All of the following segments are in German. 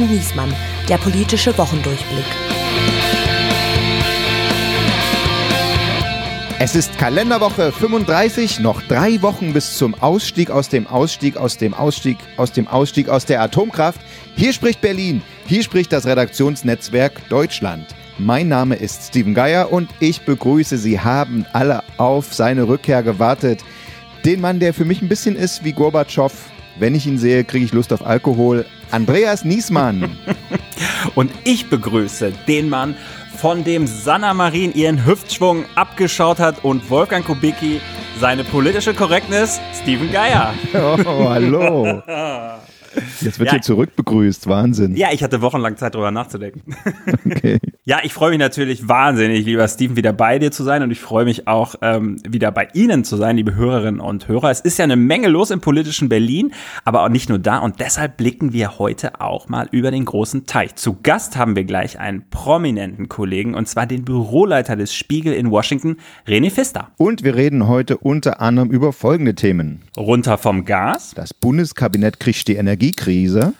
und Niesmann, der politische Wochendurchblick. Es ist Kalenderwoche 35, noch drei Wochen bis zum Ausstieg aus dem Ausstieg aus dem Ausstieg aus dem Ausstieg aus der Atomkraft. Hier spricht Berlin, hier spricht das Redaktionsnetzwerk Deutschland. Mein Name ist Steven Geier und ich begrüße Sie, haben alle auf seine Rückkehr gewartet. Den Mann, der für mich ein bisschen ist wie Gorbatschow. Wenn ich ihn sehe, kriege ich Lust auf Alkohol. Andreas Niesmann. und ich begrüße den Mann, von dem Sanna Marin ihren Hüftschwung abgeschaut hat und Wolfgang Kubicki seine politische Korrektness, Steven Geier. Oh, hallo. Jetzt wird ja, hier zurückbegrüßt, Wahnsinn. Ja, ich hatte wochenlang Zeit, darüber nachzudenken. Okay. Ja, ich freue mich natürlich wahnsinnig, lieber Steven, wieder bei dir zu sein und ich freue mich auch, ähm, wieder bei Ihnen zu sein, liebe Hörerinnen und Hörer. Es ist ja eine Menge los im politischen Berlin, aber auch nicht nur da und deshalb blicken wir heute auch mal über den großen Teich. Zu Gast haben wir gleich einen prominenten Kollegen und zwar den Büroleiter des Spiegel in Washington, René Pfister. Und wir reden heute unter anderem über folgende Themen. Runter vom Gas. Das Bundeskabinett kriegt die Energie Energiekrise.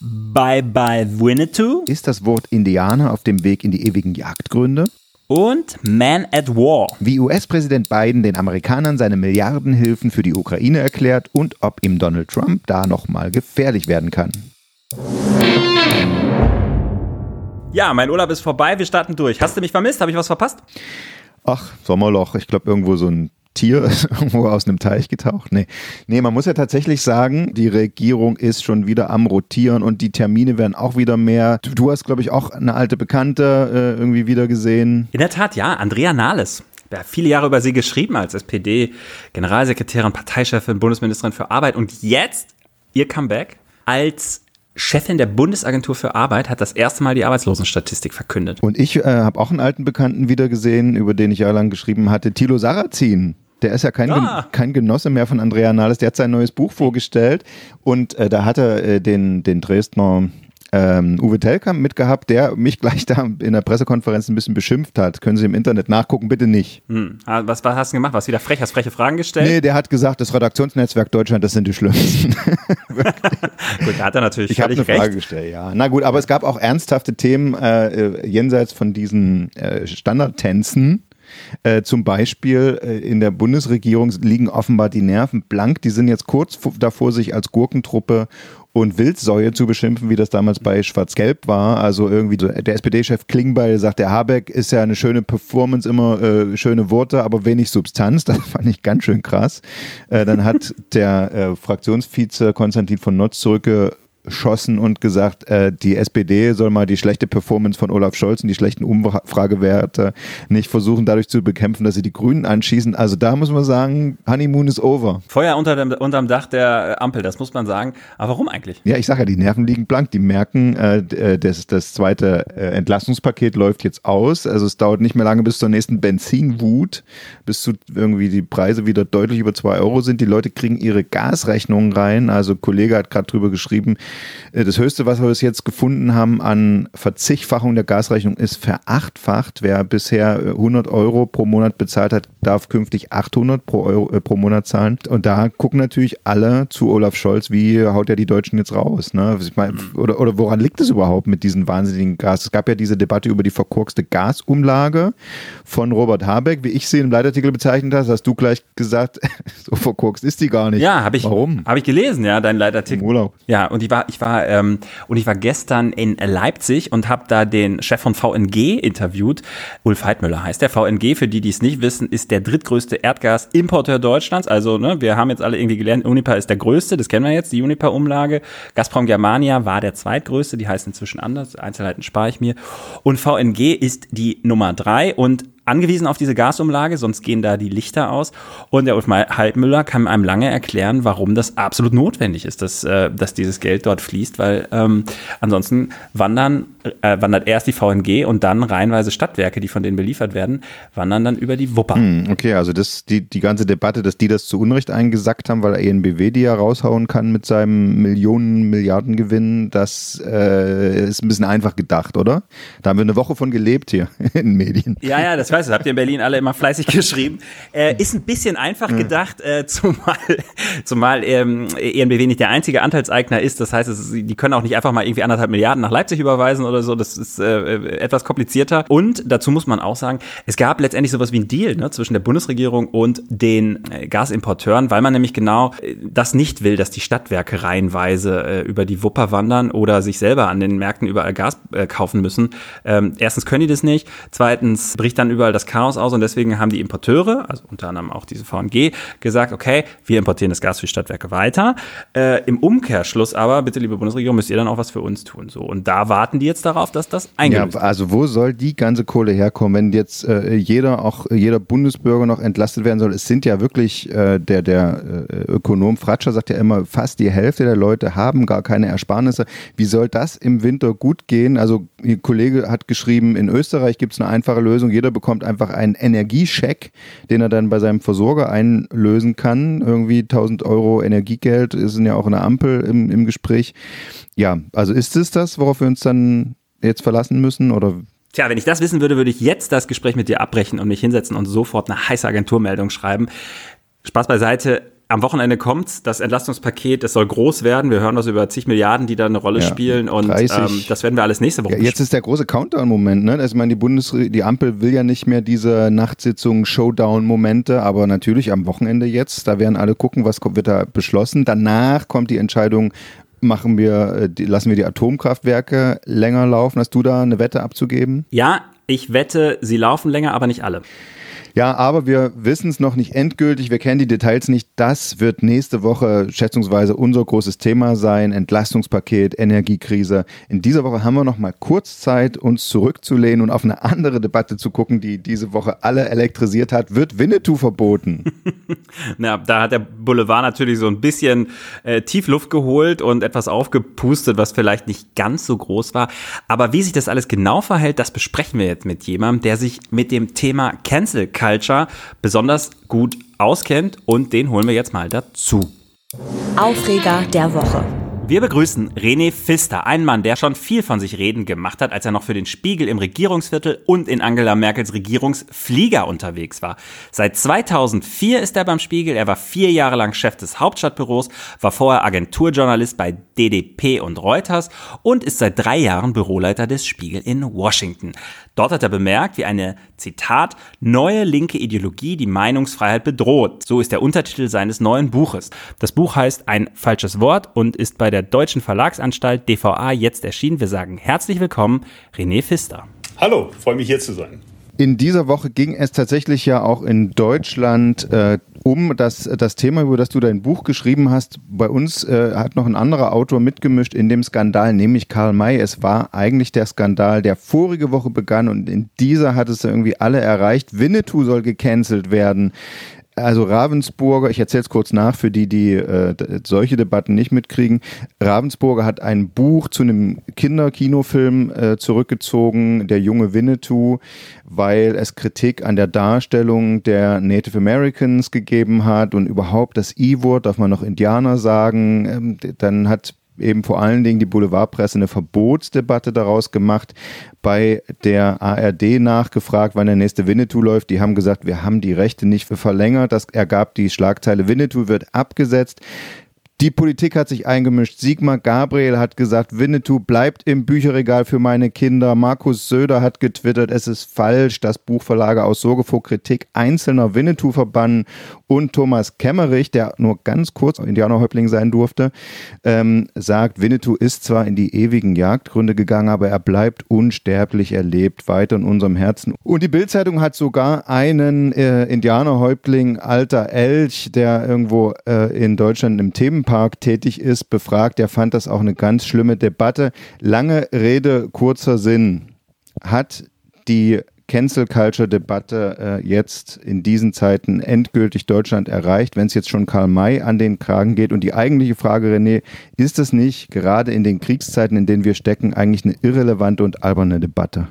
Bye bye Winnetou. Ist das Wort Indianer auf dem Weg in die ewigen Jagdgründe? Und Man at War. Wie US-Präsident Biden den Amerikanern seine Milliardenhilfen für die Ukraine erklärt und ob ihm Donald Trump da nochmal gefährlich werden kann. Ja, mein Urlaub ist vorbei, wir starten durch. Hast du mich vermisst? Habe ich was verpasst? Ach, Sommerloch. Ich glaube, irgendwo so ein Tier irgendwo aus einem Teich getaucht. Nee. nee, man muss ja tatsächlich sagen, die Regierung ist schon wieder am Rotieren und die Termine werden auch wieder mehr. Du, du hast, glaube ich, auch eine alte Bekannte äh, irgendwie wieder gesehen. In der Tat, ja, Andrea Nahles. Ja, viele Jahre über sie geschrieben als SPD-Generalsekretärin, Parteichefin, Bundesministerin für Arbeit und jetzt ihr Comeback als Chefin der Bundesagentur für Arbeit hat das erste Mal die Arbeitslosenstatistik verkündet. Und ich äh, habe auch einen alten Bekannten wieder gesehen, über den ich jahrelang geschrieben hatte, Thilo Sarrazin. Der ist ja kein, ah. kein Genosse mehr von Andrea Nahles. Der hat sein neues Buch vorgestellt und äh, da hat er äh, den, den Dresdner ähm, Uwe Telkamp mitgehabt, der mich gleich da in der Pressekonferenz ein bisschen beschimpft hat. Können Sie im Internet nachgucken, bitte nicht. Hm. Ah, was, was hast du gemacht? Was wieder frech? Hast freche Fragen gestellt? Nee, der hat gesagt, das Redaktionsnetzwerk Deutschland, das sind die Schlimmsten. gut, da hat er natürlich Ich habe eine recht. Frage gestellt, ja. Na gut, aber es gab auch ernsthafte Themen äh, äh jenseits von diesen äh, Standardtänzen. Äh, zum Beispiel äh, in der Bundesregierung liegen offenbar die Nerven blank. Die sind jetzt kurz davor, sich als Gurkentruppe und Wildsäue zu beschimpfen, wie das damals bei Schwarz-Gelb war. Also irgendwie der SPD-Chef Klingbeil sagt, der Habeck ist ja eine schöne Performance, immer äh, schöne Worte, aber wenig Substanz. Das fand ich ganz schön krass. Äh, dann hat der äh, Fraktionsvize Konstantin von Notz zurückge geschossen und gesagt, äh, die SPD soll mal die schlechte Performance von Olaf Scholz und die schlechten Umfragewerte nicht versuchen, dadurch zu bekämpfen, dass sie die Grünen anschießen. Also da muss man sagen, Honeymoon ist over. Feuer unter dem, unterm Dach der Ampel, das muss man sagen. Aber warum eigentlich? Ja, ich sage ja, die Nerven liegen blank. Die merken, äh, äh, das, das zweite äh, Entlastungspaket läuft jetzt aus. Also es dauert nicht mehr lange bis zur nächsten Benzinwut, bis zu irgendwie die Preise wieder deutlich über zwei Euro sind. Die Leute kriegen ihre Gasrechnungen rein. Also ein Kollege hat gerade drüber geschrieben, das höchste, was wir bis jetzt gefunden haben an Verzichtfachung der Gasrechnung, ist verachtfacht. Wer bisher 100 äh, Euro pro Monat bezahlt hat, darf künftig 800 pro, Euro, äh, pro Monat zahlen. Und da gucken natürlich alle zu Olaf Scholz, wie haut er die Deutschen jetzt raus? Ne? Ich mein, oder, oder woran liegt es überhaupt mit diesen wahnsinnigen Gas? Es gab ja diese Debatte über die verkorkste Gasumlage von Robert Habeck, wie ich sie im Leitartikel bezeichnet hast, hast du gleich gesagt, so verkorkst ist die gar nicht. Ja, habe ich. Warum? Habe ich gelesen, ja, dein Leitartikel. Im Urlaub. Ja, und die war, ich war ähm, und ich war gestern in Leipzig und habe da den Chef von VNG interviewt. Ulf Heidmüller heißt der. VNG, für die, die es nicht wissen, ist der drittgrößte Erdgasimporteur Deutschlands. Also ne, wir haben jetzt alle irgendwie gelernt, Unipa ist der größte, das kennen wir jetzt, die Unipa-Umlage. Gazprom Germania war der zweitgrößte, die heißt inzwischen anders. Einzelheiten spare ich mir. Und VNG ist die Nummer drei und angewiesen auf diese Gasumlage, sonst gehen da die Lichter aus. Und der Ulf Halbmüller kann einem lange erklären, warum das absolut notwendig ist, dass, äh, dass dieses Geld dort fließt, weil ähm, ansonsten wandern, äh, wandert erst die VNG und dann reihenweise Stadtwerke, die von denen beliefert werden, wandern dann über die Wupper. Hm, okay, also das, die, die ganze Debatte, dass die das zu Unrecht eingesackt haben, weil der ENBW die ja raushauen kann mit seinem Millionen, Milliarden Gewinn, das äh, ist ein bisschen einfach gedacht, oder? Da haben wir eine Woche von gelebt hier in den Medien. Ja, ja, das war weiß, das habt ihr in Berlin alle immer fleißig geschrieben. Äh, ist ein bisschen einfach gedacht, äh, zumal, zumal ähm, ENBW nicht der einzige Anteilseigner ist. Das heißt, ist, die können auch nicht einfach mal irgendwie anderthalb Milliarden nach Leipzig überweisen oder so. Das ist äh, etwas komplizierter. Und dazu muss man auch sagen, es gab letztendlich sowas wie ein Deal ne, zwischen der Bundesregierung und den äh, Gasimporteuren, weil man nämlich genau äh, das nicht will, dass die Stadtwerke reihenweise äh, über die Wupper wandern oder sich selber an den Märkten überall Gas äh, kaufen müssen. Ähm, erstens können die das nicht. Zweitens bricht dann überall das Chaos aus und deswegen haben die Importeure, also unter anderem auch diese VNG, gesagt, okay, wir importieren das Gas für die Stadtwerke weiter. Äh, Im Umkehrschluss aber, bitte liebe Bundesregierung, müsst ihr dann auch was für uns tun. So und da warten die jetzt darauf, dass das eingelöst ja, Also wo soll die ganze Kohle herkommen, wenn jetzt äh, jeder auch jeder Bundesbürger noch entlastet werden soll? Es sind ja wirklich äh, der der äh, Ökonom Fratscher sagt ja immer, fast die Hälfte der Leute haben gar keine Ersparnisse. Wie soll das im Winter gut gehen? Also Ihr Kollege hat geschrieben, in Österreich gibt es eine einfache Lösung. Jeder bekommt einfach einen Energiecheck, den er dann bei seinem Versorger einlösen kann. Irgendwie 1000 Euro Energiegeld ist ja auch eine Ampel im, im Gespräch. Ja, also ist es das, worauf wir uns dann jetzt verlassen müssen oder Tja, wenn ich das wissen würde, würde ich jetzt das Gespräch mit dir abbrechen und mich hinsetzen und sofort eine heiße Agenturmeldung schreiben. Spaß beiseite am Wochenende kommt das Entlastungspaket, es soll groß werden. Wir hören was über zig Milliarden, die da eine Rolle ja, spielen und ähm, das werden wir alles nächste Woche. Ja, jetzt ist der große Countdown-Moment, ne? Also, ich meine, die Bundes die Ampel will ja nicht mehr diese Nachtsitzungen, Showdown-Momente, aber natürlich am Wochenende jetzt, da werden alle gucken, was wird da beschlossen. Danach kommt die Entscheidung, machen wir, äh, lassen wir die Atomkraftwerke länger laufen. Hast du da eine Wette abzugeben? Ja, ich wette, sie laufen länger, aber nicht alle. Ja, aber wir wissen es noch nicht endgültig, wir kennen die Details nicht. Das wird nächste Woche schätzungsweise unser großes Thema sein. Entlastungspaket, Energiekrise. In dieser Woche haben wir noch mal kurz Zeit, uns zurückzulehnen und auf eine andere Debatte zu gucken, die diese Woche alle elektrisiert hat. Wird Winnetou verboten? Na, da hat der Boulevard natürlich so ein bisschen äh, Tiefluft geholt und etwas aufgepustet, was vielleicht nicht ganz so groß war. Aber wie sich das alles genau verhält, das besprechen wir jetzt mit jemandem, der sich mit dem Thema Cancel Culture Culture besonders gut auskennt und den holen wir jetzt mal dazu. Aufreger der Woche. Wir begrüßen René Pfister, ein Mann, der schon viel von sich reden gemacht hat, als er noch für den Spiegel im Regierungsviertel und in Angela Merkels Regierungsflieger unterwegs war. Seit 2004 ist er beim Spiegel, er war vier Jahre lang Chef des Hauptstadtbüros, war vorher Agenturjournalist bei DDP und Reuters und ist seit drei Jahren Büroleiter des Spiegel in Washington. Dort hat er bemerkt, wie eine, Zitat, neue linke Ideologie die Meinungsfreiheit bedroht. So ist der Untertitel seines neuen Buches. Das Buch heißt Ein falsches Wort und ist bei der Deutschen Verlagsanstalt DVA jetzt erschienen. Wir sagen herzlich willkommen, René Pfister. Hallo, freue mich hier zu sein. In dieser Woche ging es tatsächlich ja auch in Deutschland äh, um das, das Thema, über das du dein Buch geschrieben hast. Bei uns äh, hat noch ein anderer Autor mitgemischt in dem Skandal, nämlich Karl May. Es war eigentlich der Skandal, der vorige Woche begann und in dieser hat es irgendwie alle erreicht. Winnetou soll gecancelt werden. Also Ravensburger, ich erzähle es kurz nach für die, die äh, solche Debatten nicht mitkriegen. Ravensburger hat ein Buch zu einem Kinderkinofilm äh, zurückgezogen, Der junge Winnetou, weil es Kritik an der Darstellung der Native Americans gegeben hat und überhaupt das I-Wort, darf man noch Indianer sagen. Ähm, dann hat eben vor allen Dingen die Boulevardpresse eine Verbotsdebatte daraus gemacht, bei der ARD nachgefragt, wann der nächste Winnetou läuft. Die haben gesagt, wir haben die Rechte nicht verlängert. Das ergab die Schlagzeile Winnetou wird abgesetzt. Die Politik hat sich eingemischt. Sigmar Gabriel hat gesagt, Winnetou bleibt im Bücherregal für meine Kinder. Markus Söder hat getwittert, es ist falsch, dass Buchverlage aus Sorge vor Kritik einzelner Winnetou verbannen. Und Thomas Kemmerich, der nur ganz kurz Indianerhäuptling sein durfte, ähm, sagt, Winnetou ist zwar in die ewigen Jagdgründe gegangen, aber er bleibt unsterblich, er lebt weiter in unserem Herzen. Und die Bildzeitung hat sogar einen äh, Indianerhäuptling, alter Elch, der irgendwo äh, in Deutschland im Themen Park tätig ist, befragt. Er fand das auch eine ganz schlimme Debatte. Lange Rede, kurzer Sinn. Hat die Cancel Culture Debatte äh, jetzt in diesen Zeiten endgültig Deutschland erreicht, wenn es jetzt schon Karl May an den Kragen geht? Und die eigentliche Frage, René, ist es nicht gerade in den Kriegszeiten, in denen wir stecken, eigentlich eine irrelevante und alberne Debatte?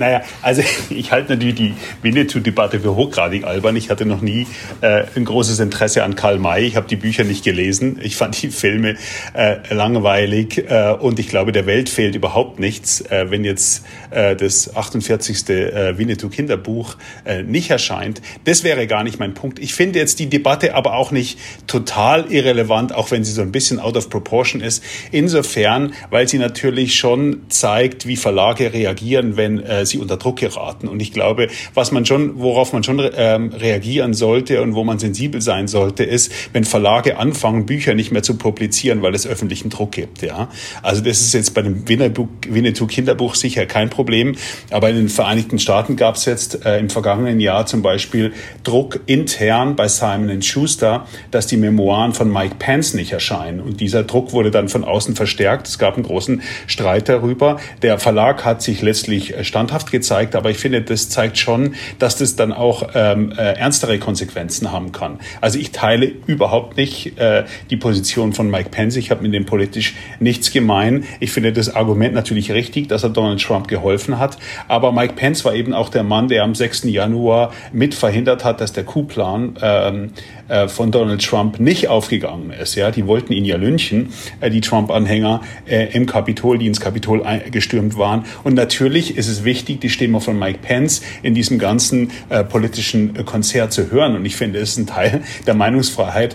Naja, also ich halte natürlich die Winnetou-Debatte für hochgradig albern. Ich hatte noch nie äh, ein großes Interesse an Karl May. Ich habe die Bücher nicht gelesen. Ich fand die Filme äh, langweilig äh, und ich glaube, der Welt fehlt überhaupt nichts, äh, wenn jetzt äh, das 48. Äh, Winnetou-Kinderbuch nicht erscheint. Das wäre gar nicht mein Punkt. Ich finde jetzt die Debatte aber auch nicht total irrelevant, auch wenn sie so ein bisschen out of proportion ist. Insofern, weil sie natürlich schon zeigt, wie Verlage reagieren, wenn äh, sie unter Druck geraten. Und ich glaube, was man schon, worauf man schon ähm, reagieren sollte und wo man sensibel sein sollte, ist, wenn Verlage anfangen, Bücher nicht mehr zu publizieren, weil es öffentlichen Druck gibt. Ja, also das ist jetzt bei dem Winnetou Kinderbuch sicher kein Problem, aber in den Vereinigten Staaten gab es jetzt äh, im vergangenen Jahr zum Beispiel Druck intern bei Simon Schuster, dass die Memoiren von Mike Pence nicht erscheinen. Und dieser Druck wurde dann von außen verstärkt. Es gab einen großen Streit darüber. Der Verlag hat sich letztlich äh, standhaft gezeigt, aber ich finde, das zeigt schon, dass das dann auch ähm, äh, ernstere Konsequenzen haben kann. Also ich teile überhaupt nicht äh, die Position von Mike Pence. Ich habe mit dem politisch nichts gemein. Ich finde das Argument natürlich richtig, dass er Donald Trump geholfen hat. Aber Mike Pence war eben auch der Mann, der am 6. Januar mit verhindert hat, dass der Coup-Plan ähm, äh, von Donald Trump nicht aufgegangen ist. Ja, die wollten ihn ja lynchen, äh, die Trump-Anhänger äh, im Kapitol, die ins Kapitol gestürmt waren. Und natürlich ist es wichtig, wichtig, die Stimme von Mike Pence in diesem ganzen äh, politischen äh, Konzert zu hören. Und ich finde, es ist ein Teil der Meinungsfreiheit,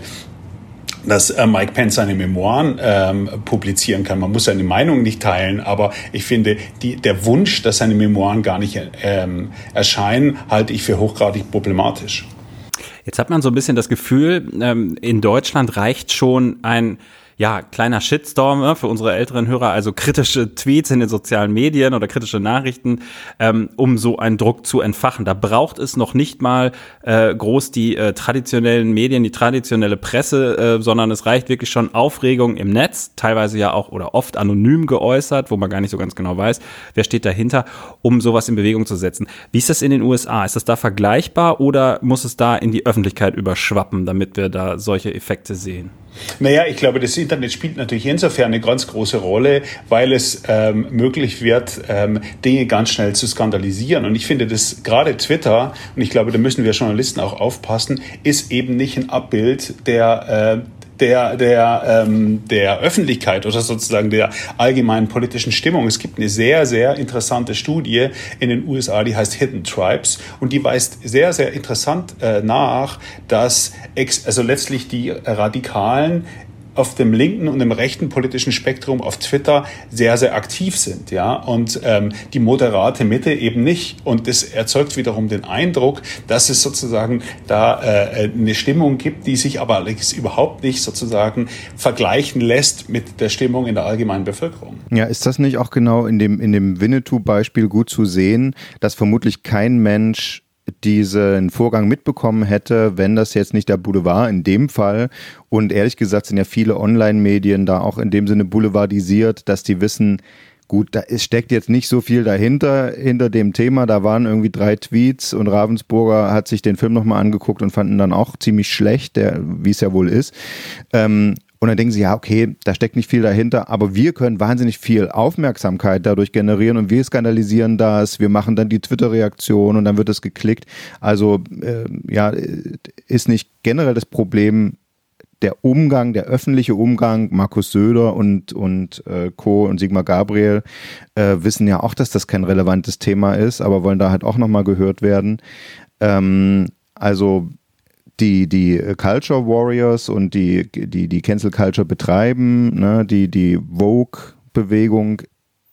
dass äh, Mike Pence seine Memoiren ähm, publizieren kann. Man muss seine Meinung nicht teilen, aber ich finde, die, der Wunsch, dass seine Memoiren gar nicht ähm, erscheinen, halte ich für hochgradig problematisch. Jetzt hat man so ein bisschen das Gefühl, ähm, in Deutschland reicht schon ein ja, kleiner Shitstorm ne, für unsere älteren Hörer, also kritische Tweets in den sozialen Medien oder kritische Nachrichten, ähm, um so einen Druck zu entfachen. Da braucht es noch nicht mal äh, groß die äh, traditionellen Medien, die traditionelle Presse, äh, sondern es reicht wirklich schon Aufregung im Netz, teilweise ja auch oder oft anonym geäußert, wo man gar nicht so ganz genau weiß, wer steht dahinter, um sowas in Bewegung zu setzen. Wie ist das in den USA? Ist das da vergleichbar oder muss es da in die Öffentlichkeit überschwappen, damit wir da solche Effekte sehen? Naja, ich glaube, das Internet spielt natürlich insofern eine ganz große Rolle, weil es ähm, möglich wird, ähm, Dinge ganz schnell zu skandalisieren. Und ich finde, dass gerade Twitter, und ich glaube, da müssen wir Journalisten auch aufpassen, ist eben nicht ein Abbild der, äh, der, der, ähm, der Öffentlichkeit oder sozusagen der allgemeinen politischen Stimmung. Es gibt eine sehr, sehr interessante Studie in den USA, die heißt Hidden Tribes und die weist sehr, sehr interessant äh, nach, dass ex also letztlich die Radikalen auf dem linken und dem rechten politischen Spektrum auf Twitter sehr, sehr aktiv sind, ja, und ähm, die moderate Mitte eben nicht. Und das erzeugt wiederum den Eindruck, dass es sozusagen da äh, eine Stimmung gibt, die sich aber überhaupt nicht sozusagen vergleichen lässt mit der Stimmung in der allgemeinen Bevölkerung. Ja, ist das nicht auch genau in dem, in dem Winnetou-Beispiel gut zu sehen, dass vermutlich kein Mensch diesen Vorgang mitbekommen hätte, wenn das jetzt nicht der Boulevard in dem Fall und ehrlich gesagt sind ja viele Online-Medien da auch in dem Sinne boulevardisiert, dass die wissen, gut, da steckt jetzt nicht so viel dahinter, hinter dem Thema. Da waren irgendwie drei Tweets und Ravensburger hat sich den Film nochmal angeguckt und fanden dann auch ziemlich schlecht, wie es ja wohl ist. Ähm, und dann denken sie, ja, okay, da steckt nicht viel dahinter, aber wir können wahnsinnig viel Aufmerksamkeit dadurch generieren und wir skandalisieren das, wir machen dann die Twitter-Reaktion und dann wird es geklickt. Also äh, ja, ist nicht generell das Problem der Umgang, der öffentliche Umgang, Markus Söder und, und äh, Co. und Sigmar Gabriel äh, wissen ja auch, dass das kein relevantes Thema ist, aber wollen da halt auch nochmal gehört werden. Ähm, also die, die Culture Warriors und die, die, die Cancel Culture betreiben, ne, die, die Vogue-Bewegung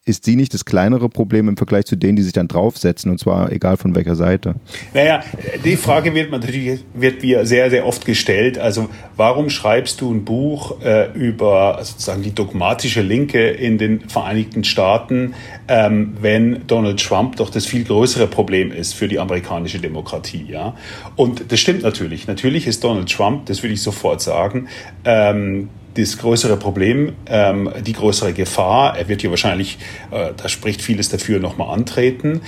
ist sie nicht das kleinere Problem im Vergleich zu denen, die sich dann draufsetzen, und zwar egal von welcher Seite? Naja, die Frage wird natürlich wird mir sehr, sehr oft gestellt. Also warum schreibst du ein Buch äh, über sozusagen die dogmatische Linke in den Vereinigten Staaten, ähm, wenn Donald Trump doch das viel größere Problem ist für die amerikanische Demokratie? Ja? Und das stimmt natürlich. Natürlich ist Donald Trump, das will ich sofort sagen, ähm, das größere Problem, ähm, die größere Gefahr. Er wird hier wahrscheinlich, äh, da spricht vieles dafür, nochmal antreten.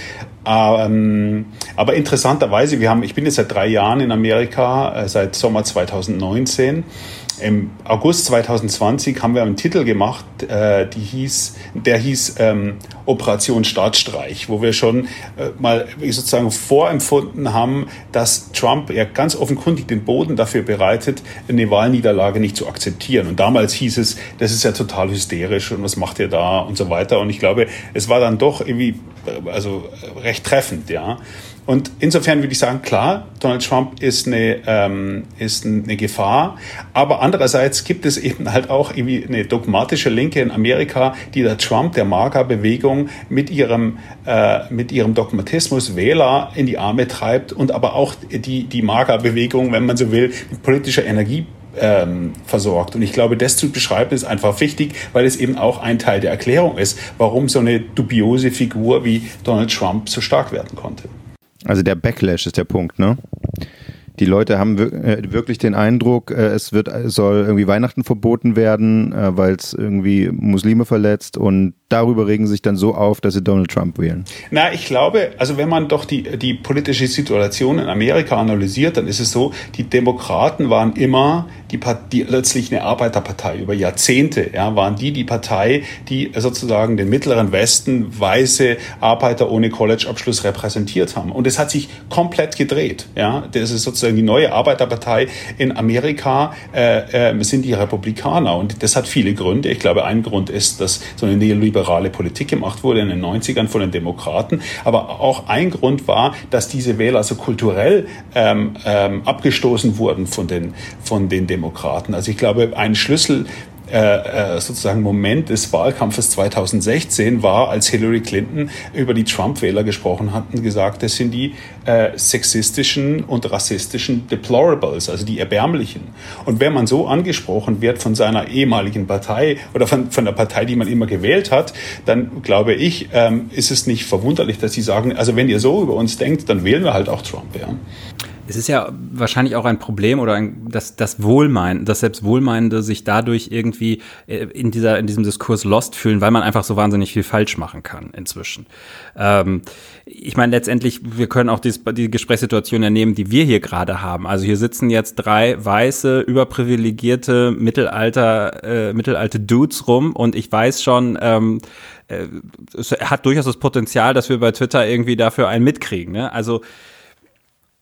Ähm, aber interessanterweise, wir haben, ich bin jetzt seit drei Jahren in Amerika, äh, seit Sommer 2019. im August 2020 haben wir einen Titel gemacht, äh, die hieß, der hieß ähm, Operation Staatsstreich, wo wir schon äh, mal sozusagen vorempfunden haben, dass Trump ja ganz offenkundig den Boden dafür bereitet, eine Wahlniederlage nicht zu akzeptieren. Und damals hieß es, das ist ja total hysterisch und was macht ihr da und so weiter. Und ich glaube, es war dann doch irgendwie äh, also recht treffend, ja. Und insofern würde ich sagen, klar, Donald Trump ist eine, ähm, ist eine Gefahr. Aber andererseits gibt es eben halt auch irgendwie eine dogmatische Linke in Amerika, die der Trump, der MAGA-Bewegung mit ihrem, äh, mit ihrem Dogmatismus Wähler in die Arme treibt und aber auch die, die MAGA-Bewegung, wenn man so will, mit politischer Energie ähm, versorgt. Und ich glaube, das zu beschreiben ist einfach wichtig, weil es eben auch ein Teil der Erklärung ist, warum so eine dubiose Figur wie Donald Trump so stark werden konnte. Also der Backlash ist der Punkt, ne? Die Leute haben äh, wirklich den Eindruck, äh, es wird, soll irgendwie Weihnachten verboten werden, äh, weil es irgendwie Muslime verletzt und darüber regen sich dann so auf, dass sie Donald Trump wählen. Na, ich glaube, also wenn man doch die, die politische Situation in Amerika analysiert, dann ist es so, die Demokraten waren immer die, die letztlich eine Arbeiterpartei über Jahrzehnte, ja, waren die die Partei, die sozusagen den mittleren Westen weiße Arbeiter ohne College-Abschluss repräsentiert haben. Und es hat sich komplett gedreht, ja. Das ist sozusagen die neue Arbeiterpartei in Amerika, äh, äh, sind die Republikaner. Und das hat viele Gründe. Ich glaube, ein Grund ist, dass so eine neoliberale Politik gemacht wurde in den 90ern von den Demokraten. Aber auch ein Grund war, dass diese Wähler so kulturell ähm, ähm, abgestoßen wurden von den, von den Demokraten. Also ich glaube, ein Schlüssel äh, äh, sozusagen Moment des Wahlkampfes 2016 war, als Hillary Clinton über die Trump-Wähler gesprochen hat und gesagt, das sind die äh, sexistischen und rassistischen Deplorables, also die Erbärmlichen. Und wenn man so angesprochen wird von seiner ehemaligen Partei oder von, von der Partei, die man immer gewählt hat, dann glaube ich, ähm, ist es nicht verwunderlich, dass sie sagen, also wenn ihr so über uns denkt, dann wählen wir halt auch Trump. Ja. Es ist ja wahrscheinlich auch ein Problem oder ein, dass das Wohlmeinen, dass selbst Wohlmeinende sich dadurch irgendwie äh, in dieser in diesem Diskurs lost fühlen, weil man einfach so wahnsinnig viel falsch machen kann inzwischen. Ähm, ich meine letztendlich, wir können auch dies, die Gesprächssituation ernehmen, die wir hier gerade haben. Also hier sitzen jetzt drei weiße, überprivilegierte Mittelalter, äh, mittelalte Dudes rum und ich weiß schon. Ähm, äh, es hat durchaus das Potenzial, dass wir bei Twitter irgendwie dafür einen mitkriegen. Ne? Also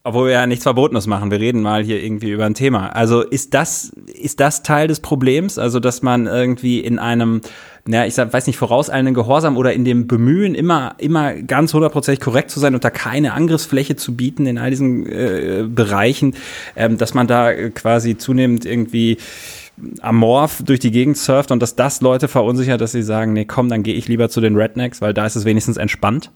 obwohl wir ja nichts Verbotenes machen. Wir reden mal hier irgendwie über ein Thema. Also ist das, ist das Teil des Problems? Also, dass man irgendwie in einem, naja, ich sag, weiß nicht, vorauseilenden Gehorsam oder in dem Bemühen, immer, immer ganz hundertprozentig korrekt zu sein und da keine Angriffsfläche zu bieten in all diesen äh, Bereichen, ähm, dass man da quasi zunehmend irgendwie amorph durch die Gegend surft und dass das Leute verunsichert, dass sie sagen, nee, komm, dann gehe ich lieber zu den Rednecks, weil da ist es wenigstens entspannt?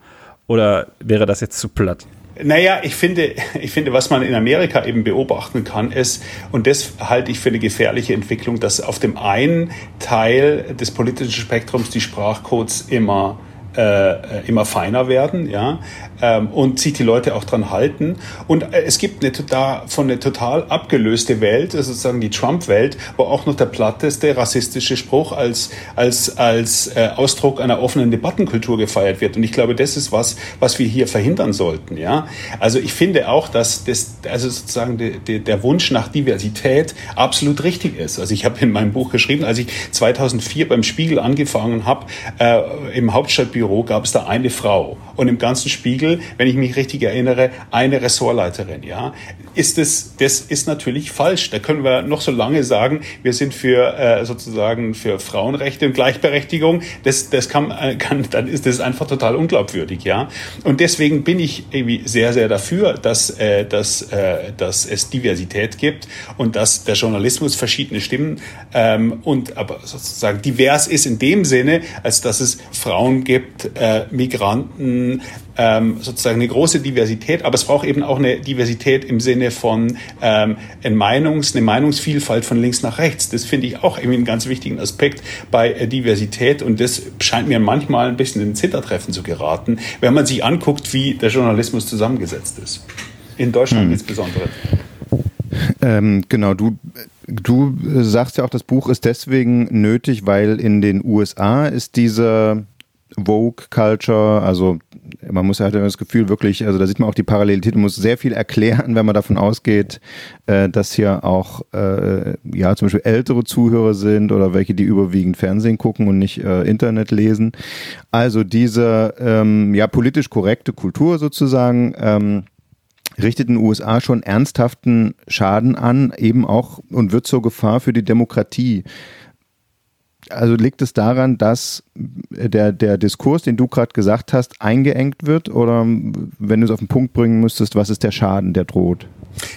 Oder wäre das jetzt zu platt? Naja, ich finde, ich finde, was man in Amerika eben beobachten kann, ist, und das halte ich für eine gefährliche Entwicklung, dass auf dem einen Teil des politischen Spektrums die Sprachcodes immer äh, immer feiner werden, ja, ähm, und sich die Leute auch dran halten. Und äh, es gibt eine total, von eine total abgelöste Welt, also sozusagen die Trump-Welt, wo auch noch der platteste rassistische Spruch als, als, als äh, Ausdruck einer offenen Debattenkultur gefeiert wird. Und ich glaube, das ist was, was wir hier verhindern sollten, ja. Also ich finde auch, dass das, also sozusagen de, de, der Wunsch nach Diversität absolut richtig ist. Also ich habe in meinem Buch geschrieben, als ich 2004 beim Spiegel angefangen habe, äh, im Hauptstadtbüro Büro gab es da eine Frau und im ganzen Spiegel, wenn ich mich richtig erinnere, eine Ressortleiterin. Ja, ist das, das ist natürlich falsch. Da können wir noch so lange sagen, wir sind für äh, sozusagen für Frauenrechte und Gleichberechtigung. Das, das kann, äh, kann, dann ist das einfach total unglaubwürdig. Ja, und deswegen bin ich irgendwie sehr, sehr dafür, dass, äh, dass, äh, dass es Diversität gibt und dass der Journalismus verschiedene Stimmen ähm, und aber sozusagen divers ist in dem Sinne, als dass es Frauen gibt äh, Migranten, ähm, sozusagen eine große Diversität, aber es braucht eben auch eine Diversität im Sinne von ähm, ein Meinungs-, eine Meinungsvielfalt von links nach rechts. Das finde ich auch irgendwie einen ganz wichtigen Aspekt bei äh, Diversität und das scheint mir manchmal ein bisschen in Zittertreffen zu geraten, wenn man sich anguckt, wie der Journalismus zusammengesetzt ist. In Deutschland hm. insbesondere. Ähm, genau, du, du sagst ja auch, das Buch ist deswegen nötig, weil in den USA ist dieser Vogue Culture, also man muss halt das Gefühl wirklich, also da sieht man auch die Parallelität, man muss sehr viel erklären, wenn man davon ausgeht, äh, dass hier auch äh, ja zum Beispiel ältere Zuhörer sind oder welche, die überwiegend Fernsehen gucken und nicht äh, Internet lesen. Also diese ähm, ja politisch korrekte Kultur sozusagen. Ähm, richtet in den USA schon ernsthaften Schaden an, eben auch und wird zur Gefahr für die Demokratie. Also liegt es daran, dass der, der Diskurs, den du gerade gesagt hast, eingeengt wird? Oder wenn du es auf den Punkt bringen müsstest, was ist der Schaden, der droht?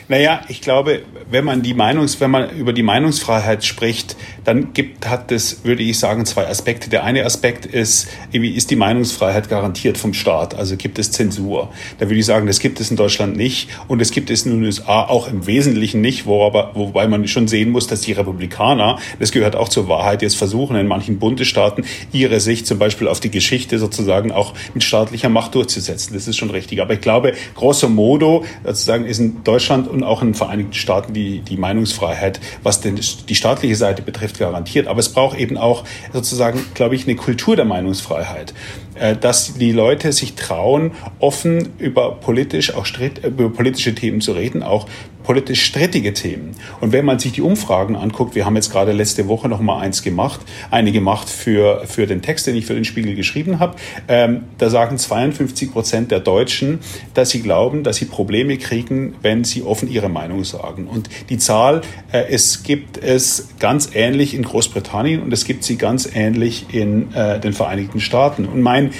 Naja, ich glaube, wenn man die Meinungs, wenn man über die Meinungsfreiheit spricht, dann gibt, hat es, würde ich sagen, zwei Aspekte. Der eine Aspekt ist, ist die Meinungsfreiheit garantiert vom Staat? Also gibt es Zensur? Da würde ich sagen, das gibt es in Deutschland nicht und es gibt es in den USA auch im Wesentlichen nicht, wo aber, wobei man schon sehen muss, dass die Republikaner, das gehört auch zur Wahrheit, jetzt versuchen, in manchen Bundesstaaten ihre Sicht zum Beispiel auf die Geschichte sozusagen auch mit staatlicher Macht durchzusetzen. Das ist schon richtig. Aber ich glaube, grosso modo, sozusagen ist in Deutschland Deutschland und auch in den Vereinigten Staaten die, die Meinungsfreiheit, was denn die staatliche Seite betrifft, garantiert. Aber es braucht eben auch sozusagen, glaube ich, eine Kultur der Meinungsfreiheit. Äh, dass die Leute sich trauen, offen über politisch auch über politische Themen zu reden, auch politisch strittige Themen. Und wenn man sich die Umfragen anguckt, wir haben jetzt gerade letzte Woche noch mal eins gemacht, eine gemacht für, für den Text, den ich für den Spiegel geschrieben habe, ähm, da sagen 52 Prozent der Deutschen, dass sie glauben, dass sie Probleme kriegen, wenn sie offen ihre Meinung sagen. Und die Zahl, äh, es gibt es ganz ähnlich in Großbritannien und es gibt sie ganz ähnlich in äh, den Vereinigten Staaten. Und mein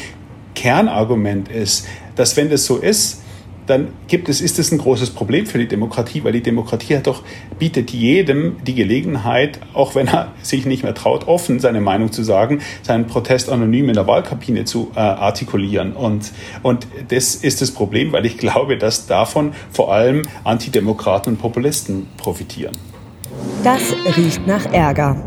Kernargument ist, dass wenn das so ist, dann gibt es, ist es ein großes Problem für die Demokratie, weil die Demokratie hat doch, bietet jedem die Gelegenheit, auch wenn er sich nicht mehr traut, offen seine Meinung zu sagen, seinen Protest anonym in der Wahlkabine zu äh, artikulieren. Und, und das ist das Problem, weil ich glaube, dass davon vor allem Antidemokraten und Populisten profitieren. Das riecht nach Ärger.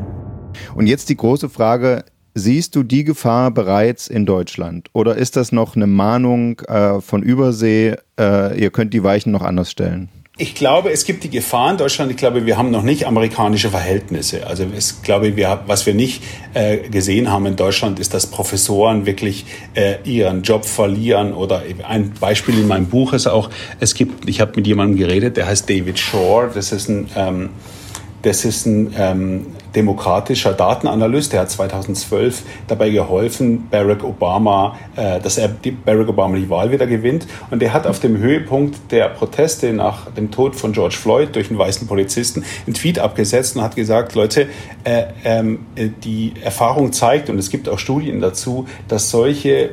Und jetzt die große Frage, Siehst du die Gefahr bereits in Deutschland? Oder ist das noch eine Mahnung äh, von Übersee, äh, ihr könnt die Weichen noch anders stellen? Ich glaube, es gibt die Gefahr in Deutschland. Ich glaube, wir haben noch nicht amerikanische Verhältnisse. Also ich glaube, was wir nicht äh, gesehen haben in Deutschland, ist, dass Professoren wirklich äh, ihren Job verlieren. Oder ein Beispiel in meinem Buch ist auch, es gibt, ich habe mit jemandem geredet, der heißt David Shore. Das ist ein ähm, das ist ein ähm, demokratischer Datenanalyst, der hat 2012 dabei geholfen, Barack Obama, äh, dass er die, Barack Obama die Wahl wieder gewinnt. Und der hat auf dem Höhepunkt der Proteste nach dem Tod von George Floyd durch einen weißen Polizisten einen Tweet abgesetzt und hat gesagt, Leute, äh, äh, die Erfahrung zeigt, und es gibt auch Studien dazu, dass solche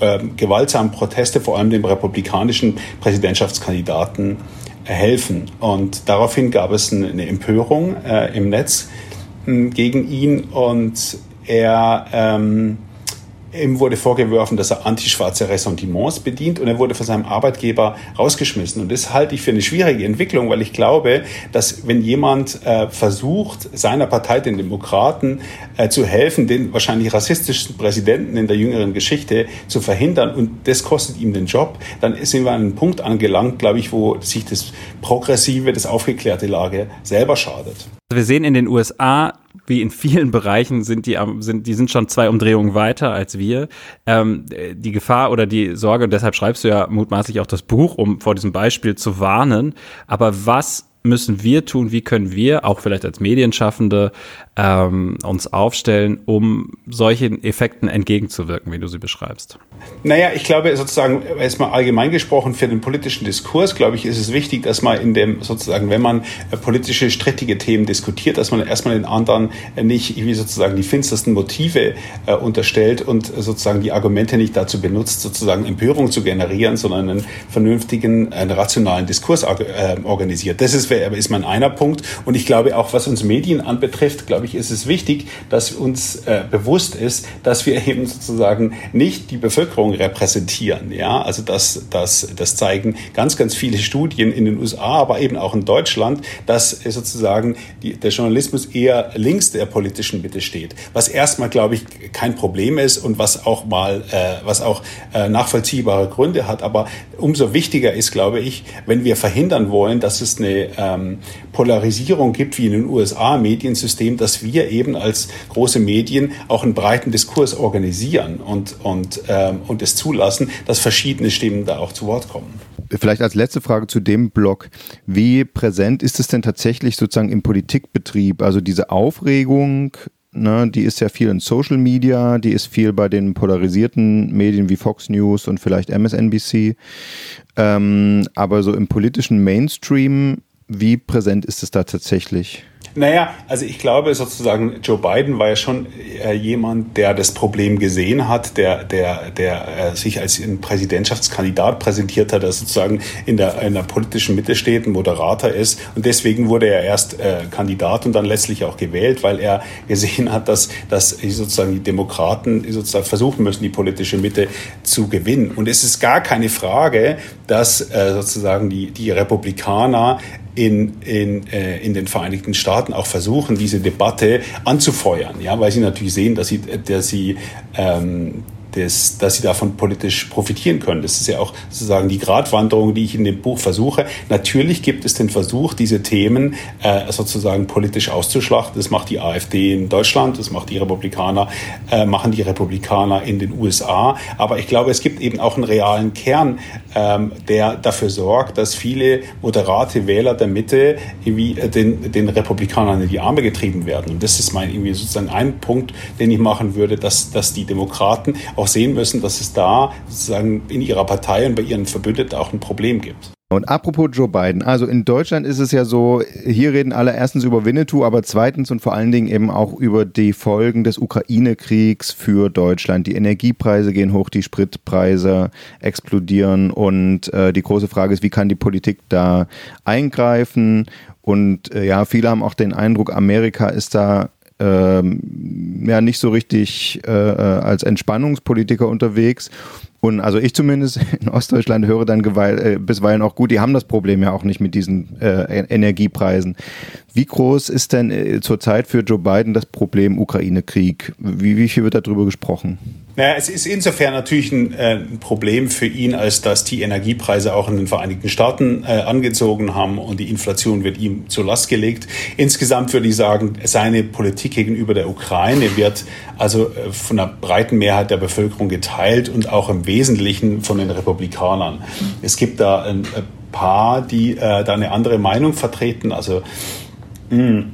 ähm, gewaltsamen Proteste vor allem dem republikanischen Präsidentschaftskandidaten helfen. Und daraufhin gab es eine Empörung äh, im Netz äh, gegen ihn und er ähm, Ihm wurde vorgeworfen, dass er antischwarze Ressentiments bedient und er wurde von seinem Arbeitgeber rausgeschmissen. Und das halte ich für eine schwierige Entwicklung, weil ich glaube, dass wenn jemand äh, versucht, seiner Partei, den Demokraten, äh, zu helfen, den wahrscheinlich rassistischsten Präsidenten in der jüngeren Geschichte zu verhindern und das kostet ihm den Job, dann sind wir an einem Punkt angelangt, glaube ich, wo sich das progressive, das aufgeklärte Lager selber schadet. Wir sehen in den USA wie in vielen Bereichen sind die, sind, die sind schon zwei Umdrehungen weiter als wir. Ähm, die Gefahr oder die Sorge, und deshalb schreibst du ja mutmaßlich auch das Buch, um vor diesem Beispiel zu warnen. Aber was müssen wir tun, wie können wir, auch vielleicht als Medienschaffende, ähm, uns aufstellen, um solchen Effekten entgegenzuwirken, wie du sie beschreibst? Naja, ich glaube sozusagen, erstmal allgemein gesprochen, für den politischen Diskurs, glaube ich, ist es wichtig, dass man in dem sozusagen, wenn man äh, politische strittige Themen diskutiert, dass man erstmal den anderen nicht wie sozusagen die finstersten Motive äh, unterstellt und sozusagen die Argumente nicht dazu benutzt, sozusagen Empörung zu generieren, sondern einen vernünftigen, einen rationalen Diskurs äh, organisiert. Das ist, ist mein einer Punkt. Und ich glaube auch, was uns Medien anbetrifft, glaube ich, ist es wichtig, dass uns äh, bewusst ist, dass wir eben sozusagen nicht die Bevölkerung repräsentieren. Ja, also das, das, das zeigen ganz, ganz viele Studien in den USA, aber eben auch in Deutschland, dass sozusagen die, der Journalismus eher links der politischen Mitte steht. Was erstmal, glaube ich, kein Problem ist und was auch mal, äh, was auch äh, nachvollziehbare Gründe hat. Aber umso wichtiger ist, glaube ich, wenn wir verhindern wollen, dass es eine ähm, Polarisierung gibt wie in den USA Mediensystem, dass wir eben als große Medien auch einen breiten Diskurs organisieren und, und, ähm, und es zulassen, dass verschiedene Stimmen da auch zu Wort kommen. Vielleicht als letzte Frage zu dem Blog. Wie präsent ist es denn tatsächlich sozusagen im Politikbetrieb? Also diese Aufregung, ne, die ist ja viel in Social Media, die ist viel bei den polarisierten Medien wie Fox News und vielleicht MSNBC. Ähm, aber so im politischen Mainstream, wie präsent ist es da tatsächlich? Naja, also ich glaube sozusagen, Joe Biden war ja schon äh, jemand, der das Problem gesehen hat, der, der, der äh, sich als ein Präsidentschaftskandidat präsentiert hat, der sozusagen in der, in der politischen Mitte steht, ein Moderator ist. Und deswegen wurde er erst äh, Kandidat und dann letztlich auch gewählt, weil er gesehen hat, dass, dass sozusagen die Demokraten sozusagen versuchen müssen, die politische Mitte zu gewinnen. Und es ist gar keine Frage, dass äh, sozusagen die, die Republikaner in, in, äh, in den Vereinigten Staaten auch versuchen, diese Debatte anzufeuern, ja, weil sie natürlich sehen, dass sie, dass sie ähm, des, dass sie davon politisch profitieren können. Das ist ja auch sozusagen die Gratwanderung, die ich in dem Buch versuche. Natürlich gibt es den Versuch, diese Themen äh, sozusagen politisch auszuschlachten. Das macht die AfD in Deutschland, das macht die Republikaner, äh, machen die Republikaner in den USA. Aber ich glaube, es gibt eben auch einen realen Kern, ähm, der dafür sorgt, dass viele moderate Wähler der Mitte irgendwie den, den Republikanern in die Arme getrieben werden. Und das ist mein irgendwie sozusagen ein Punkt, den ich machen würde, dass, dass die Demokraten auch sehen müssen, dass es da sozusagen in ihrer Partei und bei ihren Verbündeten auch ein Problem gibt. Und apropos Joe Biden, also in Deutschland ist es ja so, hier reden alle erstens über Winnetou, aber zweitens und vor allen Dingen eben auch über die Folgen des Ukraine-Kriegs für Deutschland. Die Energiepreise gehen hoch, die Spritpreise explodieren und äh, die große Frage ist, wie kann die Politik da eingreifen? Und äh, ja, viele haben auch den Eindruck, Amerika ist da ähm, ja nicht so richtig äh, äh, als Entspannungspolitiker unterwegs. Und also ich zumindest in Ostdeutschland höre dann äh, bisweilen auch gut, die haben das Problem ja auch nicht mit diesen äh, Energiepreisen. Wie groß ist denn äh, zurzeit für Joe Biden das Problem Ukraine-Krieg? Wie, wie viel wird darüber gesprochen? Naja, es ist insofern natürlich ein, äh, ein, Problem für ihn, als dass die Energiepreise auch in den Vereinigten Staaten äh, angezogen haben und die Inflation wird ihm zur Last gelegt. Insgesamt würde ich sagen, seine Politik gegenüber der Ukraine wird also äh, von einer breiten Mehrheit der Bevölkerung geteilt und auch im Wesentlichen von den Republikanern. Es gibt da ein, ein paar, die äh, da eine andere Meinung vertreten. Also mh, hm,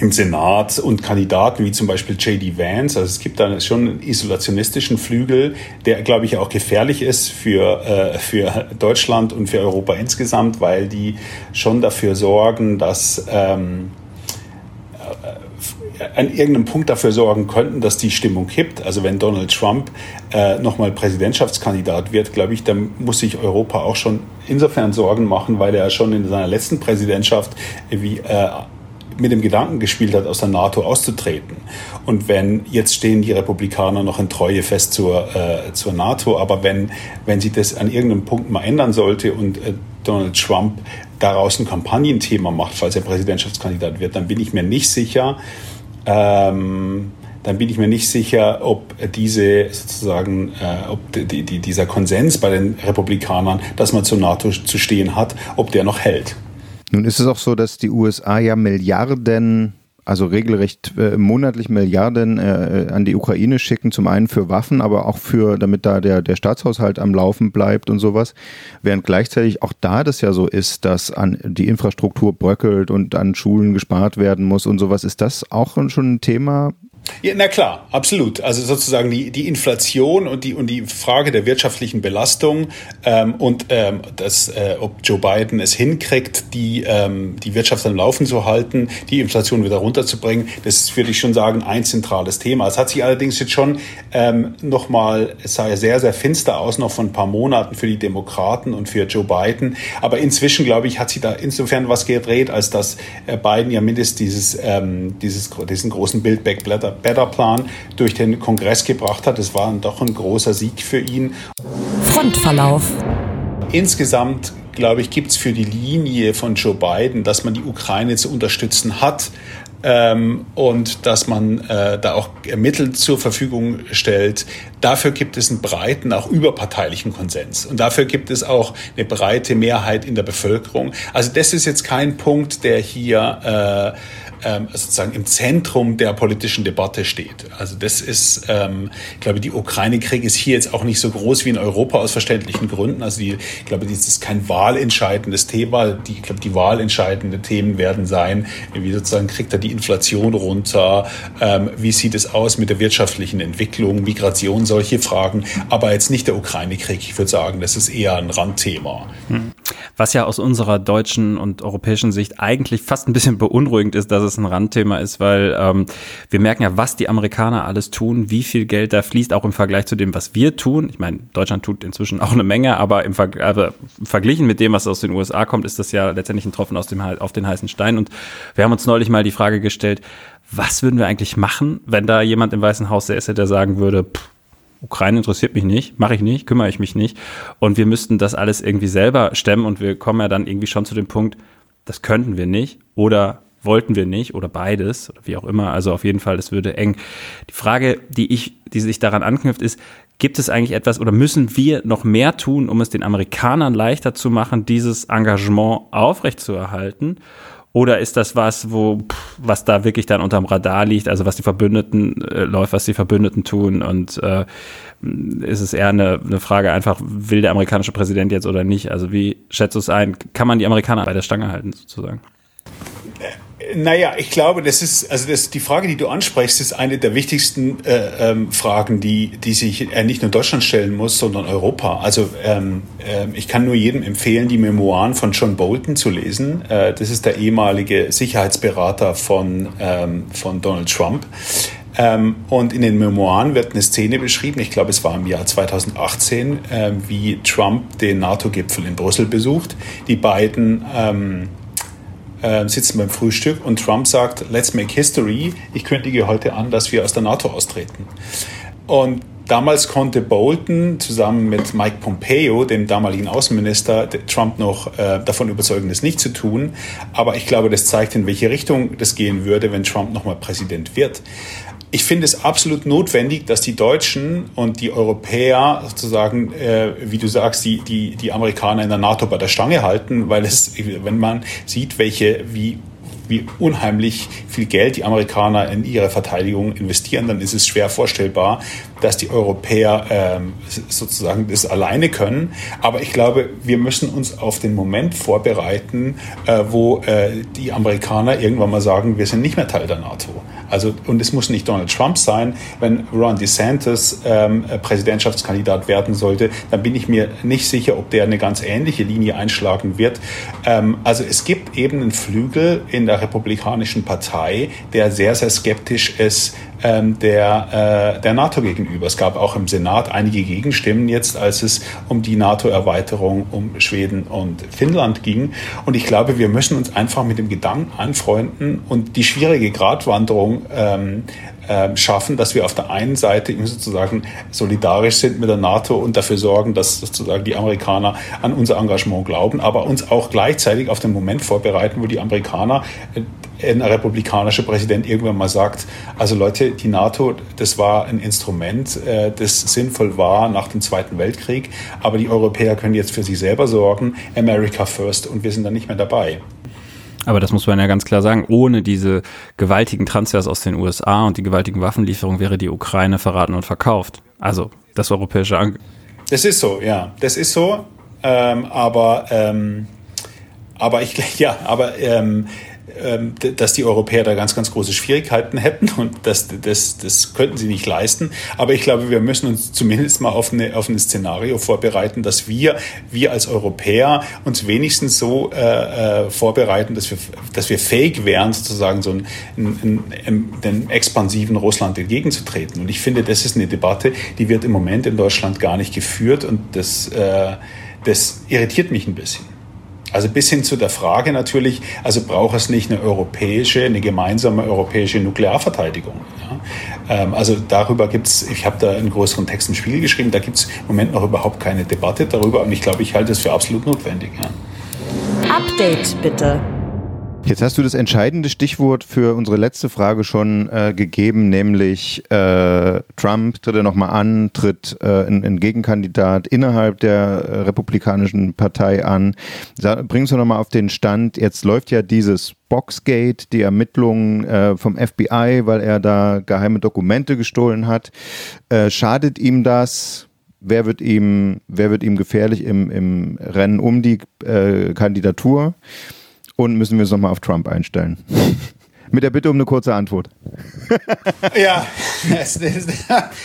im Senat und Kandidaten wie zum Beispiel J.D. Vance. Also es gibt da schon einen isolationistischen Flügel, der, glaube ich, auch gefährlich ist für, äh, für Deutschland und für Europa insgesamt, weil die schon dafür sorgen, dass ähm, äh, an irgendeinem Punkt dafür sorgen könnten, dass die Stimmung kippt. Also wenn Donald Trump äh, nochmal Präsidentschaftskandidat wird, glaube ich, dann muss sich Europa auch schon insofern Sorgen machen, weil er schon in seiner letzten Präsidentschaft wie äh, mit dem Gedanken gespielt hat, aus der NATO auszutreten. Und wenn, jetzt stehen die Republikaner noch in Treue fest zur, äh, zur NATO, aber wenn, wenn sich das an irgendeinem Punkt mal ändern sollte und äh, Donald Trump daraus ein Kampagnenthema macht, falls er Präsidentschaftskandidat wird, dann bin ich mir nicht sicher, ähm, dann bin ich mir nicht sicher, ob diese sozusagen, äh, ob die, die, dieser Konsens bei den Republikanern, dass man zur NATO zu stehen hat, ob der noch hält. Nun ist es auch so, dass die USA ja Milliarden also regelrecht äh, monatlich Milliarden äh, an die Ukraine schicken, zum einen für Waffen, aber auch für, damit da der, der Staatshaushalt am Laufen bleibt und sowas. Während gleichzeitig auch da das ja so ist, dass an die Infrastruktur bröckelt und an Schulen gespart werden muss und sowas. Ist das auch schon ein Thema ja, na klar, absolut. Also sozusagen die, die Inflation und die, und die Frage der wirtschaftlichen Belastung ähm, und ähm, das, äh, ob Joe Biden es hinkriegt, die, ähm, die Wirtschaft am Laufen zu halten, die Inflation wieder runterzubringen, das würde ich schon sagen, ein zentrales Thema. Es hat sich allerdings jetzt schon ähm, nochmal, es sah ja sehr, sehr finster aus, noch von ein paar Monaten für die Demokraten und für Joe Biden. Aber inzwischen, glaube ich, hat sich da insofern was gedreht, als dass äh, Biden ja mindestens dieses, ähm, dieses, diesen großen Build Back Better Plan durch den Kongress gebracht hat. Es war doch ein großer Sieg für ihn. Frontverlauf. Insgesamt glaube ich, gibt es für die Linie von Joe Biden, dass man die Ukraine zu unterstützen hat, ähm, und dass man äh, da auch Mittel zur Verfügung stellt. Dafür gibt es einen breiten, auch überparteilichen Konsens. Und dafür gibt es auch eine breite Mehrheit in der Bevölkerung. Also das ist jetzt kein Punkt, der hier äh, ähm, sozusagen im Zentrum der politischen Debatte steht. Also das ist, ähm, ich glaube, die Ukraine-Krieg ist hier jetzt auch nicht so groß wie in Europa aus verständlichen Gründen. Also die, ich glaube, das ist kein wahlentscheidendes Thema. Die, ich glaube, die wahlentscheidenden Themen werden sein, wie sozusagen kriegt er die Inflation runter, ähm, wie sieht es aus mit der wirtschaftlichen Entwicklung, Migration, solche Fragen, aber jetzt nicht der Ukraine-Krieg. Ich würde sagen, das ist eher ein Randthema. Hm. Was ja aus unserer deutschen und europäischen Sicht eigentlich fast ein bisschen beunruhigend ist, dass es ein Randthema ist, weil ähm, wir merken ja, was die Amerikaner alles tun, wie viel Geld da fließt, auch im Vergleich zu dem, was wir tun. Ich meine, Deutschland tut inzwischen auch eine Menge, aber im, Ver also verglichen mit dem, was aus den USA kommt, ist das ja letztendlich ein Tropfen aus dem, auf den heißen Stein. Und wir haben uns neulich mal die Frage gestellt, was würden wir eigentlich machen, wenn da jemand im Weißen Haus säße, der sagen würde, pff, Ukraine interessiert mich nicht, mache ich nicht, kümmere ich mich nicht. Und wir müssten das alles irgendwie selber stemmen und wir kommen ja dann irgendwie schon zu dem Punkt, das könnten wir nicht oder wollten wir nicht oder beides oder wie auch immer. Also auf jeden Fall, es würde eng. Die Frage, die ich, die sich daran anknüpft, ist, gibt es eigentlich etwas oder müssen wir noch mehr tun, um es den Amerikanern leichter zu machen, dieses Engagement aufrechtzuerhalten? Oder ist das was, wo, was da wirklich dann unterm Radar liegt, also was die Verbündeten äh, läuft, was die Verbündeten tun und äh, ist es eher eine, eine Frage einfach, will der amerikanische Präsident jetzt oder nicht? Also wie schätzt du es ein? Kann man die Amerikaner bei der Stange halten sozusagen? Naja, ich glaube, das ist, also das, die Frage, die du ansprichst, ist eine der wichtigsten äh, ähm, Fragen, die, die sich äh, nicht nur Deutschland stellen muss, sondern Europa. Also ähm, äh, ich kann nur jedem empfehlen, die Memoiren von John Bolton zu lesen. Äh, das ist der ehemalige Sicherheitsberater von, ähm, von Donald Trump. Ähm, und in den Memoiren wird eine Szene beschrieben, ich glaube, es war im Jahr 2018, äh, wie Trump den NATO-Gipfel in Brüssel besucht. Die beiden ähm, äh, sitzen beim Frühstück und Trump sagt, let's make history. Ich kündige heute an, dass wir aus der NATO austreten. Und damals konnte Bolton zusammen mit Mike Pompeo, dem damaligen Außenminister, Trump noch äh, davon überzeugen, das nicht zu tun. Aber ich glaube, das zeigt, in welche Richtung das gehen würde, wenn Trump nochmal Präsident wird ich finde es absolut notwendig, dass die Deutschen und die Europäer sozusagen, äh, wie du sagst, die, die, die Amerikaner in der NATO bei der Stange halten, weil es, wenn man sieht, welche, wie wie unheimlich viel Geld die Amerikaner in ihre Verteidigung investieren, dann ist es schwer vorstellbar, dass die Europäer ähm, sozusagen das alleine können. Aber ich glaube, wir müssen uns auf den Moment vorbereiten, äh, wo äh, die Amerikaner irgendwann mal sagen, wir sind nicht mehr Teil der NATO. Also, und es muss nicht Donald Trump sein. Wenn Ron DeSantis ähm, Präsidentschaftskandidat werden sollte, dann bin ich mir nicht sicher, ob der eine ganz ähnliche Linie einschlagen wird. Ähm, also es gibt eben einen Flügel in der Republikanischen Partei, der sehr, sehr skeptisch ist ähm, der, äh, der NATO gegenüber. Es gab auch im Senat einige Gegenstimmen jetzt, als es um die NATO-Erweiterung um Schweden und Finnland ging. Und ich glaube, wir müssen uns einfach mit dem Gedanken anfreunden und die schwierige Gratwanderung ähm, äh, schaffen, dass wir auf der einen Seite sozusagen solidarisch sind mit der NATO und dafür sorgen, dass sozusagen die Amerikaner an unser Engagement glauben, aber uns auch gleichzeitig auf den Moment vorbereiten, wo die Amerikaner äh, ein republikanischer Präsident irgendwann mal sagt, also Leute, die NATO, das war ein Instrument, äh, das sinnvoll war nach dem Zweiten Weltkrieg, aber die Europäer können jetzt für sich selber sorgen, America first und wir sind dann nicht mehr dabei. Aber das muss man ja ganz klar sagen, ohne diese gewaltigen Transfers aus den USA und die gewaltigen Waffenlieferungen wäre die Ukraine verraten und verkauft. Also das europäische Ang Das ist so, ja, das ist so. Ähm, aber ähm, aber ich ja, aber ähm, ähm, dass die Europäer da ganz, ganz große Schwierigkeiten hätten und das, das, das könnten sie nicht leisten. Aber ich glaube, wir müssen uns zumindest mal auf, eine, auf ein Szenario vorbereiten, dass wir, wir als Europäer uns wenigstens so äh, äh vorbereiten, dass wir, dass wir fähig wären, sozusagen so einen, einen, einen expansiven Russland entgegenzutreten. Und ich finde, das ist eine Debatte, die wird im Moment in Deutschland gar nicht geführt und das, äh, das irritiert mich ein bisschen. Also bis hin zu der Frage natürlich, also braucht es nicht eine europäische, eine gemeinsame europäische Nuklearverteidigung? Ja? Ähm, also darüber gibt es, ich habe da einen größeren Text im Spiegel geschrieben, da gibt es im Moment noch überhaupt keine Debatte darüber und ich glaube, ich halte es für absolut notwendig. Ja. Update bitte. Jetzt hast du das entscheidende Stichwort für unsere letzte Frage schon äh, gegeben, nämlich äh, Trump tritt er nochmal an, tritt äh, ein, ein, Gegenkandidat innerhalb der äh, Republikanischen Partei an. Bringst du nochmal auf den Stand, jetzt läuft ja dieses Boxgate, die Ermittlungen äh, vom FBI, weil er da geheime Dokumente gestohlen hat. Äh, schadet ihm das? Wer wird ihm, wer wird ihm gefährlich im, im Rennen um die Kandidatur? Und müssen wir uns nochmal auf Trump einstellen? Mit der Bitte um eine kurze Antwort. ja, das ist,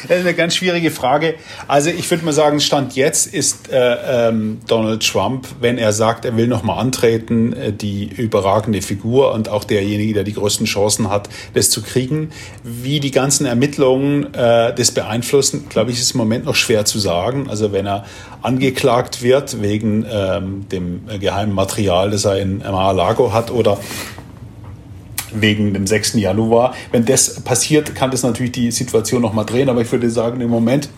eine ganz schwierige Frage. Also ich würde mal sagen, Stand jetzt ist äh, ähm, Donald Trump, wenn er sagt, er will nochmal antreten, äh, die überragende Figur und auch derjenige, der die größten Chancen hat, das zu kriegen. Wie die ganzen Ermittlungen äh, das beeinflussen, glaube ich, ist im Moment noch schwer zu sagen. Also wenn er angeklagt wird wegen ähm, dem geheimen Material, das er in Mar-a-Lago hat oder wegen dem 6. Januar. Wenn das passiert, kann das natürlich die Situation nochmal drehen. Aber ich würde sagen, im Moment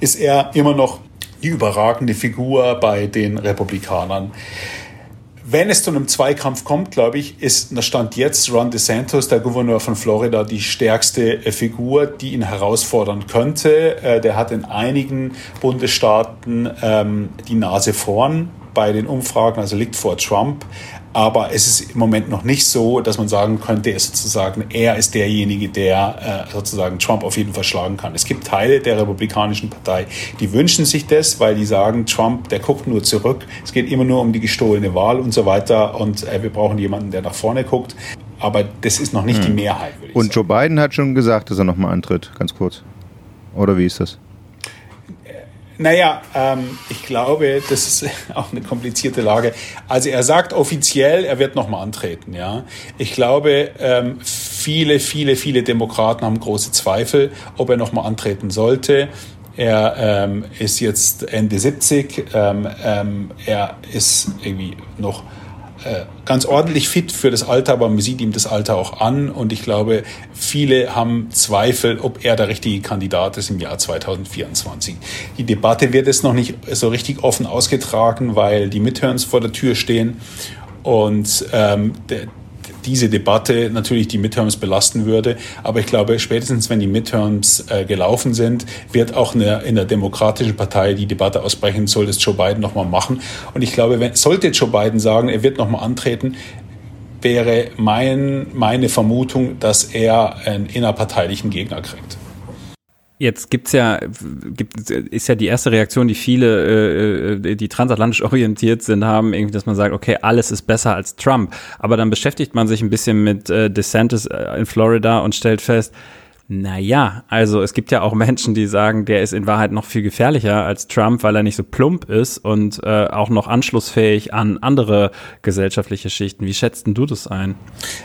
ist er immer noch die überragende Figur bei den Republikanern. Wenn es zu einem Zweikampf kommt, glaube ich, ist der Stand jetzt Ron DeSantis, der Gouverneur von Florida, die stärkste Figur, die ihn herausfordern könnte. Äh, der hat in einigen Bundesstaaten ähm, die Nase vorn bei den Umfragen, also liegt vor Trump. Aber es ist im Moment noch nicht so, dass man sagen könnte, er sozusagen, er ist derjenige, der äh, sozusagen Trump auf jeden Fall schlagen kann. Es gibt Teile der Republikanischen Partei, die wünschen sich das, weil die sagen, Trump, der guckt nur zurück. Es geht immer nur um die gestohlene Wahl und so weiter. Und äh, wir brauchen jemanden, der nach vorne guckt. Aber das ist noch nicht hm. die Mehrheit. und Joe Biden hat schon gesagt, dass er nochmal antritt, ganz kurz. Oder wie ist das? Naja, ähm, ich glaube, das ist auch eine komplizierte Lage. Also er sagt offiziell, er wird nochmal antreten. Ja, ich glaube, ähm, viele, viele, viele Demokraten haben große Zweifel, ob er nochmal antreten sollte. Er ähm, ist jetzt Ende 70. Ähm, ähm, er ist irgendwie noch ganz ordentlich fit für das Alter, aber man sieht ihm das Alter auch an. Und ich glaube, viele haben Zweifel, ob er der richtige Kandidat ist im Jahr 2024. Die Debatte wird jetzt noch nicht so richtig offen ausgetragen, weil die Midterms vor der Tür stehen. Und ähm, diese Debatte natürlich die Midterms belasten würde. Aber ich glaube, spätestens wenn die Midterms äh, gelaufen sind, wird auch eine, in der Demokratischen Partei die Debatte ausbrechen, soll das Joe Biden nochmal machen. Und ich glaube, wenn, sollte Joe Biden sagen, er wird nochmal antreten, wäre mein, meine Vermutung, dass er einen innerparteilichen Gegner kriegt. Jetzt gibt's ja, gibt, ist ja die erste Reaktion, die viele, äh, äh, die transatlantisch orientiert sind, haben, irgendwie, dass man sagt, okay, alles ist besser als Trump. Aber dann beschäftigt man sich ein bisschen mit äh, DeSantis äh, in Florida und stellt fest, naja, also es gibt ja auch Menschen, die sagen, der ist in Wahrheit noch viel gefährlicher als Trump, weil er nicht so plump ist und äh, auch noch anschlussfähig an andere gesellschaftliche Schichten. Wie schätzt denn du das ein?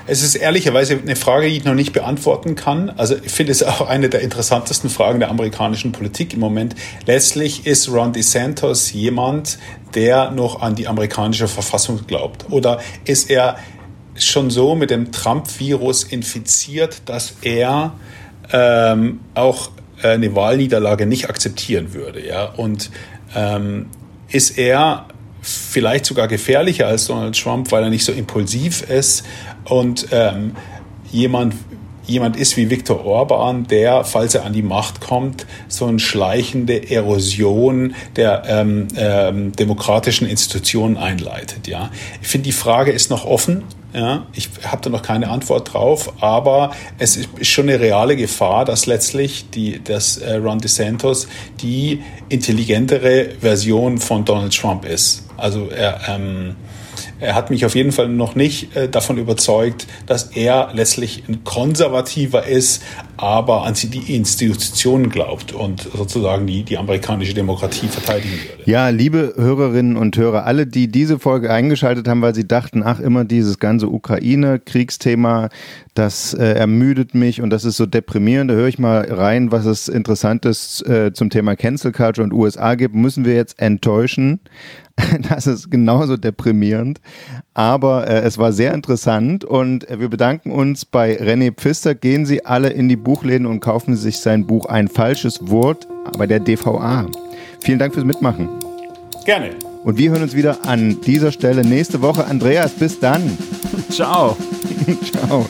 Es ist ehrlicherweise eine Frage, die ich noch nicht beantworten kann. Also ich finde es auch eine der interessantesten Fragen der amerikanischen Politik im Moment. Letztlich ist Ron DeSantis jemand, der noch an die amerikanische Verfassung glaubt. Oder ist er schon so mit dem Trump-Virus infiziert, dass er ähm, auch äh, eine Wahlniederlage nicht akzeptieren würde. Ja? Und ähm, ist er vielleicht sogar gefährlicher als Donald Trump, weil er nicht so impulsiv ist und ähm, jemand jemand ist wie Viktor Orban, der, falls er an die Macht kommt, so eine schleichende Erosion der ähm, ähm, demokratischen Institutionen einleitet. Ja, ich finde die Frage ist noch offen ja, ich habe da noch keine Antwort drauf, aber es ist schon eine reale Gefahr, dass letztlich die, dass äh, Ron DeSantis die intelligentere Version von Donald Trump ist. Also er, ähm, er hat mich auf jeden Fall noch nicht äh, davon überzeugt, dass er letztlich ein Konservativer ist, aber an die Institutionen glaubt und sozusagen die, die amerikanische Demokratie verteidigen würde. Ja, liebe Hörerinnen und Hörer, alle, die diese Folge eingeschaltet haben, weil sie dachten, ach, immer dieses ganze Ukraine-Kriegsthema, das äh, ermüdet mich und das ist so deprimierend. Da höre ich mal rein, was es Interessantes äh, zum Thema Cancel Culture und USA gibt. Müssen wir jetzt enttäuschen? Das ist genauso deprimierend. Aber äh, es war sehr interessant und äh, wir bedanken uns bei René Pfister. Gehen Sie alle in die Buchläden und kaufen sich sein Buch Ein falsches Wort bei der DVA. Vielen Dank fürs Mitmachen. Gerne. Und wir hören uns wieder an dieser Stelle nächste Woche. Andreas, bis dann. Ciao. Ciao.